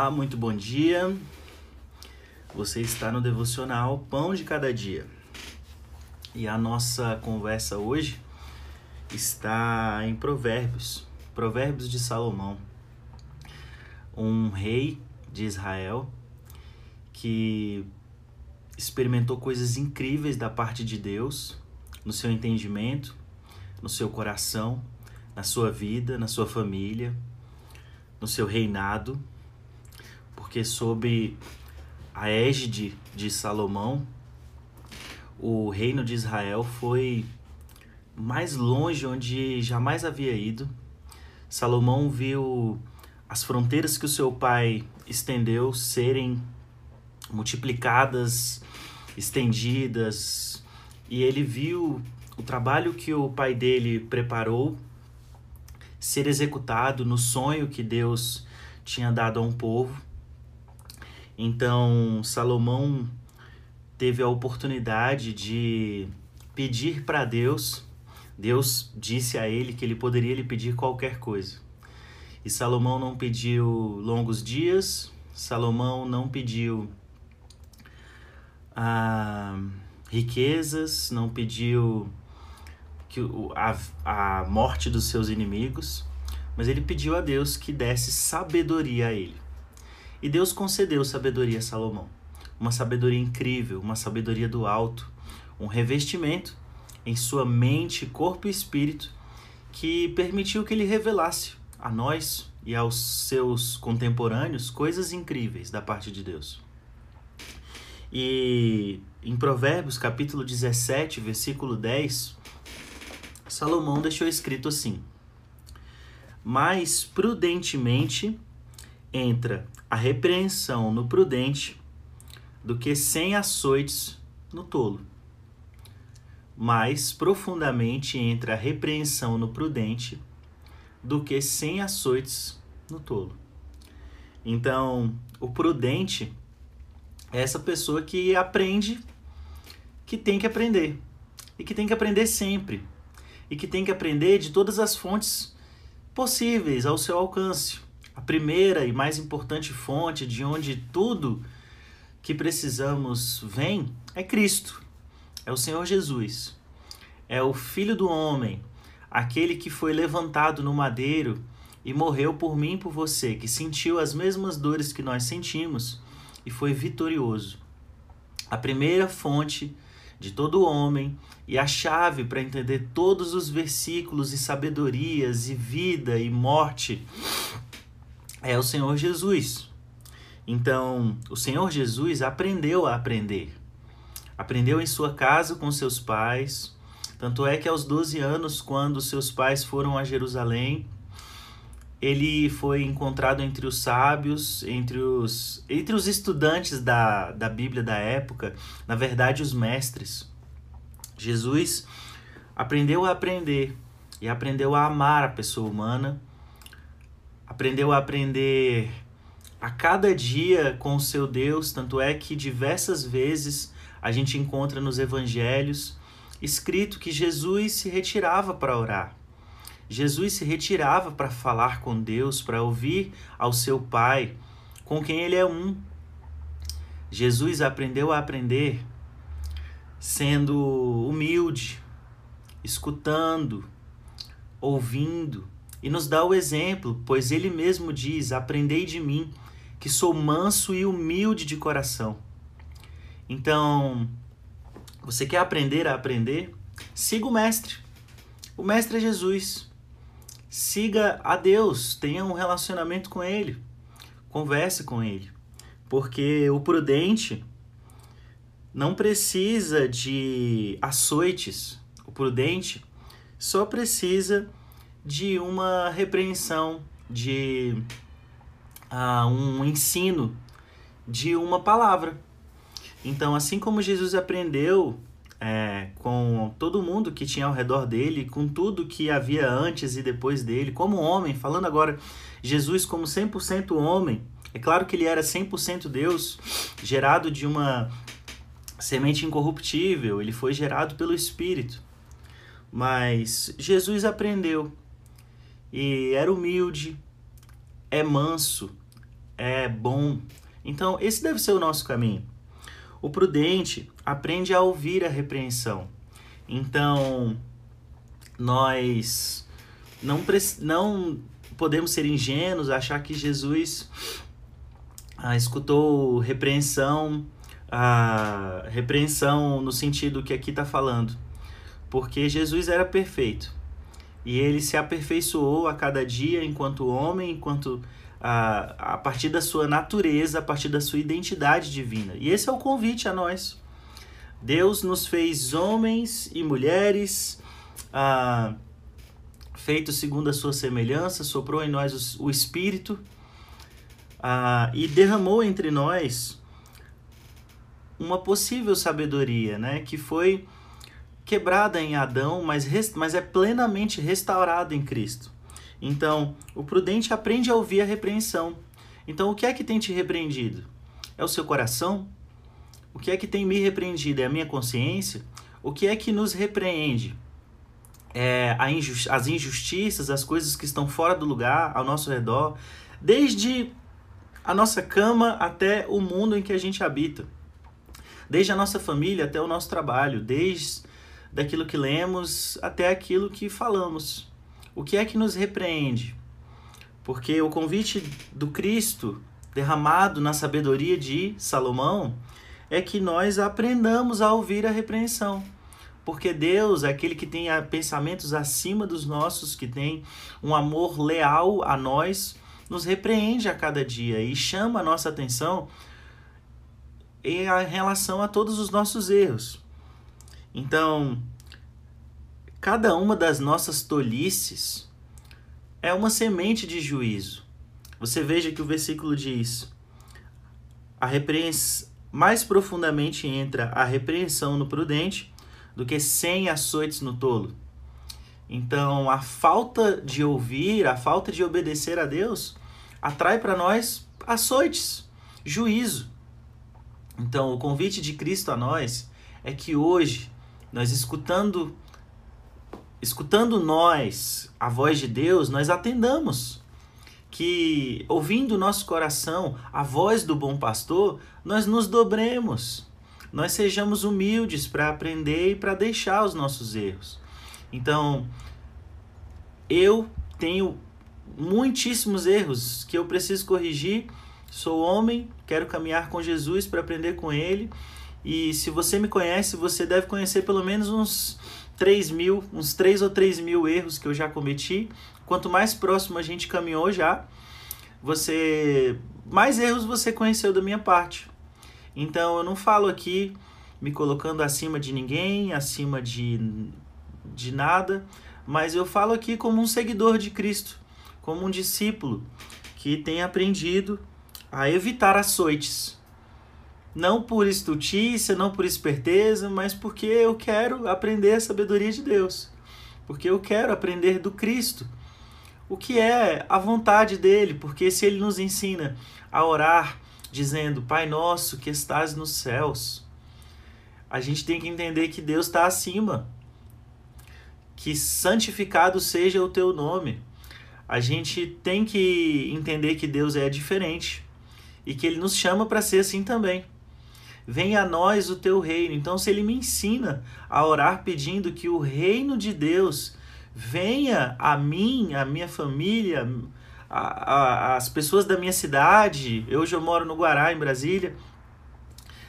Olá, muito bom dia. Você está no devocional Pão de Cada Dia. E a nossa conversa hoje está em Provérbios, Provérbios de Salomão, um rei de Israel que experimentou coisas incríveis da parte de Deus no seu entendimento, no seu coração, na sua vida, na sua família, no seu reinado porque sob a égide de Salomão, o reino de Israel foi mais longe onde jamais havia ido. Salomão viu as fronteiras que o seu pai estendeu serem multiplicadas, estendidas, e ele viu o trabalho que o pai dele preparou ser executado no sonho que Deus tinha dado a um povo. Então, Salomão teve a oportunidade de pedir para Deus. Deus disse a ele que ele poderia lhe pedir qualquer coisa. E Salomão não pediu longos dias, Salomão não pediu ah, riquezas, não pediu que, a, a morte dos seus inimigos, mas ele pediu a Deus que desse sabedoria a ele. E Deus concedeu sabedoria a Salomão, uma sabedoria incrível, uma sabedoria do alto, um revestimento em sua mente, corpo e espírito que permitiu que ele revelasse a nós e aos seus contemporâneos coisas incríveis da parte de Deus. E em Provérbios, capítulo 17, versículo 10, Salomão deixou escrito assim: Mais prudentemente entra a repreensão no prudente do que sem açoites no tolo. Mais profundamente entra a repreensão no prudente do que sem açoites no tolo. Então, o prudente é essa pessoa que aprende que tem que aprender e que tem que aprender sempre e que tem que aprender de todas as fontes possíveis ao seu alcance a primeira e mais importante fonte de onde tudo que precisamos vem é Cristo, é o Senhor Jesus, é o Filho do Homem, aquele que foi levantado no madeiro e morreu por mim e por você, que sentiu as mesmas dores que nós sentimos e foi vitorioso. A primeira fonte de todo homem e a chave para entender todos os versículos e sabedorias e vida e morte é o Senhor Jesus. Então, o Senhor Jesus aprendeu a aprender. Aprendeu em sua casa com seus pais. Tanto é que aos 12 anos, quando seus pais foram a Jerusalém, ele foi encontrado entre os sábios, entre os, entre os estudantes da, da Bíblia da época, na verdade, os mestres. Jesus aprendeu a aprender e aprendeu a amar a pessoa humana aprendeu a aprender a cada dia com o seu Deus, tanto é que diversas vezes a gente encontra nos evangelhos escrito que Jesus se retirava para orar. Jesus se retirava para falar com Deus, para ouvir ao seu Pai, com quem ele é um. Jesus aprendeu a aprender sendo humilde, escutando, ouvindo, e nos dá o exemplo, pois ele mesmo diz: Aprendei de mim, que sou manso e humilde de coração. Então, você quer aprender a aprender? Siga o Mestre. O Mestre é Jesus. Siga a Deus, tenha um relacionamento com Ele, converse com Ele. Porque o prudente não precisa de açoites, o prudente só precisa de uma repreensão, de uh, um ensino, de uma palavra. Então, assim como Jesus aprendeu é, com todo mundo que tinha ao redor dele, com tudo que havia antes e depois dele, como homem, falando agora Jesus como 100% homem, é claro que ele era 100% Deus, gerado de uma semente incorruptível, ele foi gerado pelo Espírito. Mas Jesus aprendeu e era humilde, é manso, é bom. Então, esse deve ser o nosso caminho. O prudente aprende a ouvir a repreensão. Então, nós não, não podemos ser ingênuos, achar que Jesus ah, escutou repreensão, ah, repreensão no sentido que aqui está falando, porque Jesus era perfeito e ele se aperfeiçoou a cada dia enquanto homem, enquanto a, a partir da sua natureza, a partir da sua identidade divina. E esse é o convite a nós. Deus nos fez homens e mulheres, ah, feitos segundo a sua semelhança, soprou em nós o, o Espírito ah, e derramou entre nós uma possível sabedoria, né? Que foi quebrada em Adão, mas, mas é plenamente restaurada em Cristo. Então, o prudente aprende a ouvir a repreensão. Então, o que é que tem te repreendido? É o seu coração? O que é que tem me repreendido? É a minha consciência? O que é que nos repreende? É injusti as injustiças, as coisas que estão fora do lugar, ao nosso redor, desde a nossa cama até o mundo em que a gente habita, desde a nossa família até o nosso trabalho, desde daquilo que lemos até aquilo que falamos. O que é que nos repreende? Porque o convite do Cristo, derramado na sabedoria de Salomão, é que nós aprendamos a ouvir a repreensão. Porque Deus é aquele que tem pensamentos acima dos nossos, que tem um amor leal a nós, nos repreende a cada dia e chama a nossa atenção em relação a todos os nossos erros. Então, Cada uma das nossas tolices é uma semente de juízo. Você veja que o versículo diz: a mais profundamente entra a repreensão no prudente do que cem açoites no tolo. Então, a falta de ouvir, a falta de obedecer a Deus, atrai para nós açoites, juízo. Então, o convite de Cristo a nós é que hoje, nós escutando escutando nós a voz de Deus, nós atendamos. Que ouvindo o nosso coração a voz do bom pastor, nós nos dobremos. Nós sejamos humildes para aprender e para deixar os nossos erros. Então, eu tenho muitíssimos erros que eu preciso corrigir. Sou homem, quero caminhar com Jesus para aprender com Ele. E se você me conhece, você deve conhecer pelo menos uns 3 mil, uns 3 ou 3 mil erros que eu já cometi. Quanto mais próximo a gente caminhou já, você mais erros você conheceu da minha parte. Então eu não falo aqui me colocando acima de ninguém, acima de, de nada, mas eu falo aqui como um seguidor de Cristo, como um discípulo que tem aprendido a evitar açoites não por estultícia, não por esperteza, mas porque eu quero aprender a sabedoria de Deus. Porque eu quero aprender do Cristo. O que é a vontade dele, porque se ele nos ensina a orar dizendo: Pai nosso que estás nos céus, a gente tem que entender que Deus está acima. Que santificado seja o teu nome. A gente tem que entender que Deus é diferente e que ele nos chama para ser assim também venha a nós o teu reino. Então, se ele me ensina a orar pedindo que o reino de Deus venha a mim, a minha família, a, a, as pessoas da minha cidade, hoje eu moro no Guará, em Brasília,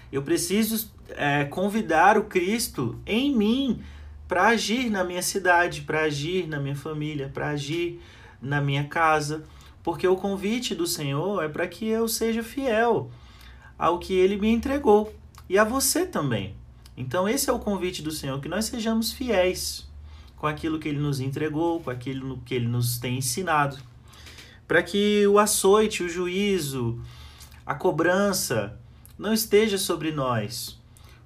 eu preciso é, convidar o Cristo em mim para agir na minha cidade, para agir na minha família, para agir na minha casa, porque o convite do Senhor é para que eu seja fiel ao que ele me entregou e a você também. Então, esse é o convite do Senhor, que nós sejamos fiéis com aquilo que ele nos entregou, com aquilo que ele nos tem ensinado, para que o açoite, o juízo, a cobrança não esteja sobre nós.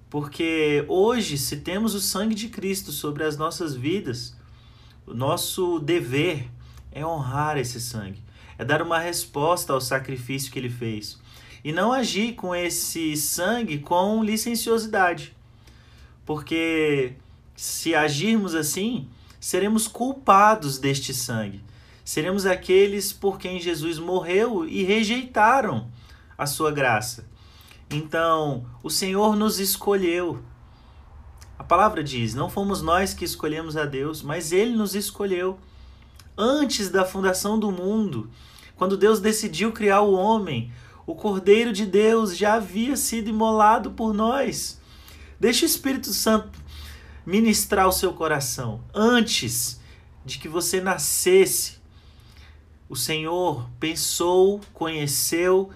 Porque hoje, se temos o sangue de Cristo sobre as nossas vidas, o nosso dever é honrar esse sangue, é dar uma resposta ao sacrifício que ele fez e não agir com esse sangue com licenciosidade. Porque se agirmos assim, seremos culpados deste sangue. Seremos aqueles por quem Jesus morreu e rejeitaram a sua graça. Então, o Senhor nos escolheu. A palavra diz: não fomos nós que escolhemos a Deus, mas Ele nos escolheu. Antes da fundação do mundo, quando Deus decidiu criar o homem, o Cordeiro de Deus já havia sido imolado por nós. Deixe o Espírito Santo ministrar o seu coração. Antes de que você nascesse, o Senhor pensou, conheceu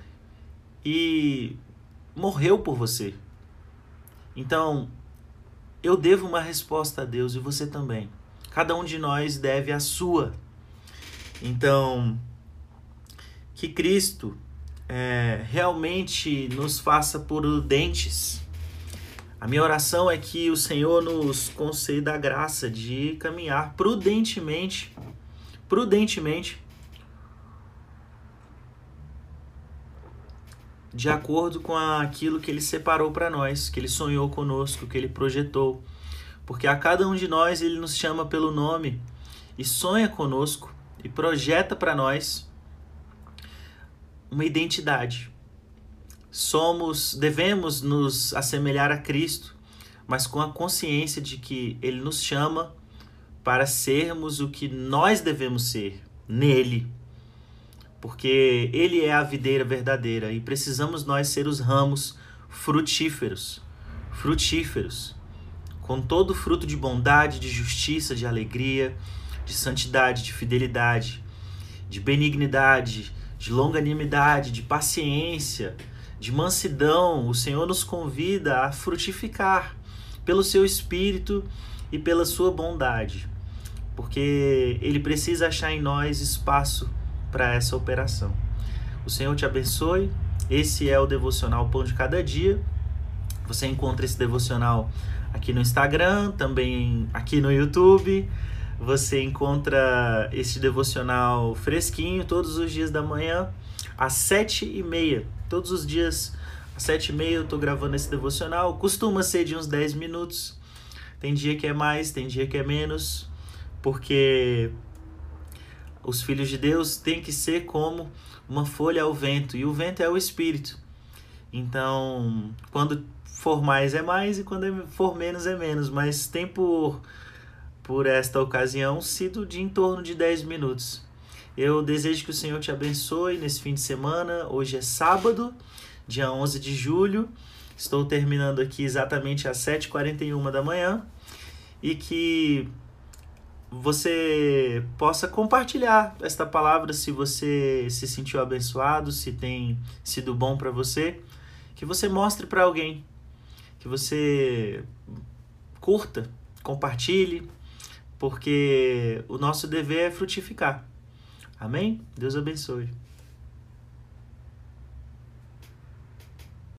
e morreu por você. Então, eu devo uma resposta a Deus e você também. Cada um de nós deve a sua. Então, que Cristo é, realmente nos faça prudentes. A minha oração é que o Senhor nos conceda a graça de caminhar prudentemente, prudentemente, de acordo com aquilo que Ele separou para nós, que Ele sonhou conosco, que Ele projetou. Porque a cada um de nós Ele nos chama pelo nome e sonha conosco e projeta para nós uma identidade. Somos, devemos nos assemelhar a Cristo, mas com a consciência de que Ele nos chama para sermos o que nós devemos ser nele. Porque Ele é a videira verdadeira e precisamos nós ser os ramos frutíferos. Frutíferos. Com todo fruto de bondade, de justiça, de alegria, de santidade, de fidelidade, de benignidade, de longanimidade, de paciência, de mansidão, o Senhor nos convida a frutificar pelo seu espírito e pela sua bondade, porque ele precisa achar em nós espaço para essa operação. O Senhor te abençoe. Esse é o devocional Pão de Cada Dia. Você encontra esse devocional aqui no Instagram, também aqui no YouTube. Você encontra esse devocional fresquinho todos os dias da manhã, às sete e meia. Todos os dias, às sete e meia, eu estou gravando esse devocional. Costuma ser de uns 10 minutos. Tem dia que é mais, tem dia que é menos, porque os filhos de Deus têm que ser como uma folha ao vento, e o vento é o Espírito. Então, quando for mais é mais, e quando for menos é menos, mas tem por por esta ocasião sido de em torno de 10 minutos. Eu desejo que o Senhor te abençoe nesse fim de semana. Hoje é sábado, dia 11 de julho. Estou terminando aqui exatamente às 7h41 da manhã. E que você possa compartilhar esta palavra se você se sentiu abençoado, se tem sido bom para você. Que você mostre para alguém. Que você curta, compartilhe porque o nosso dever é frutificar. Amém? Deus abençoe.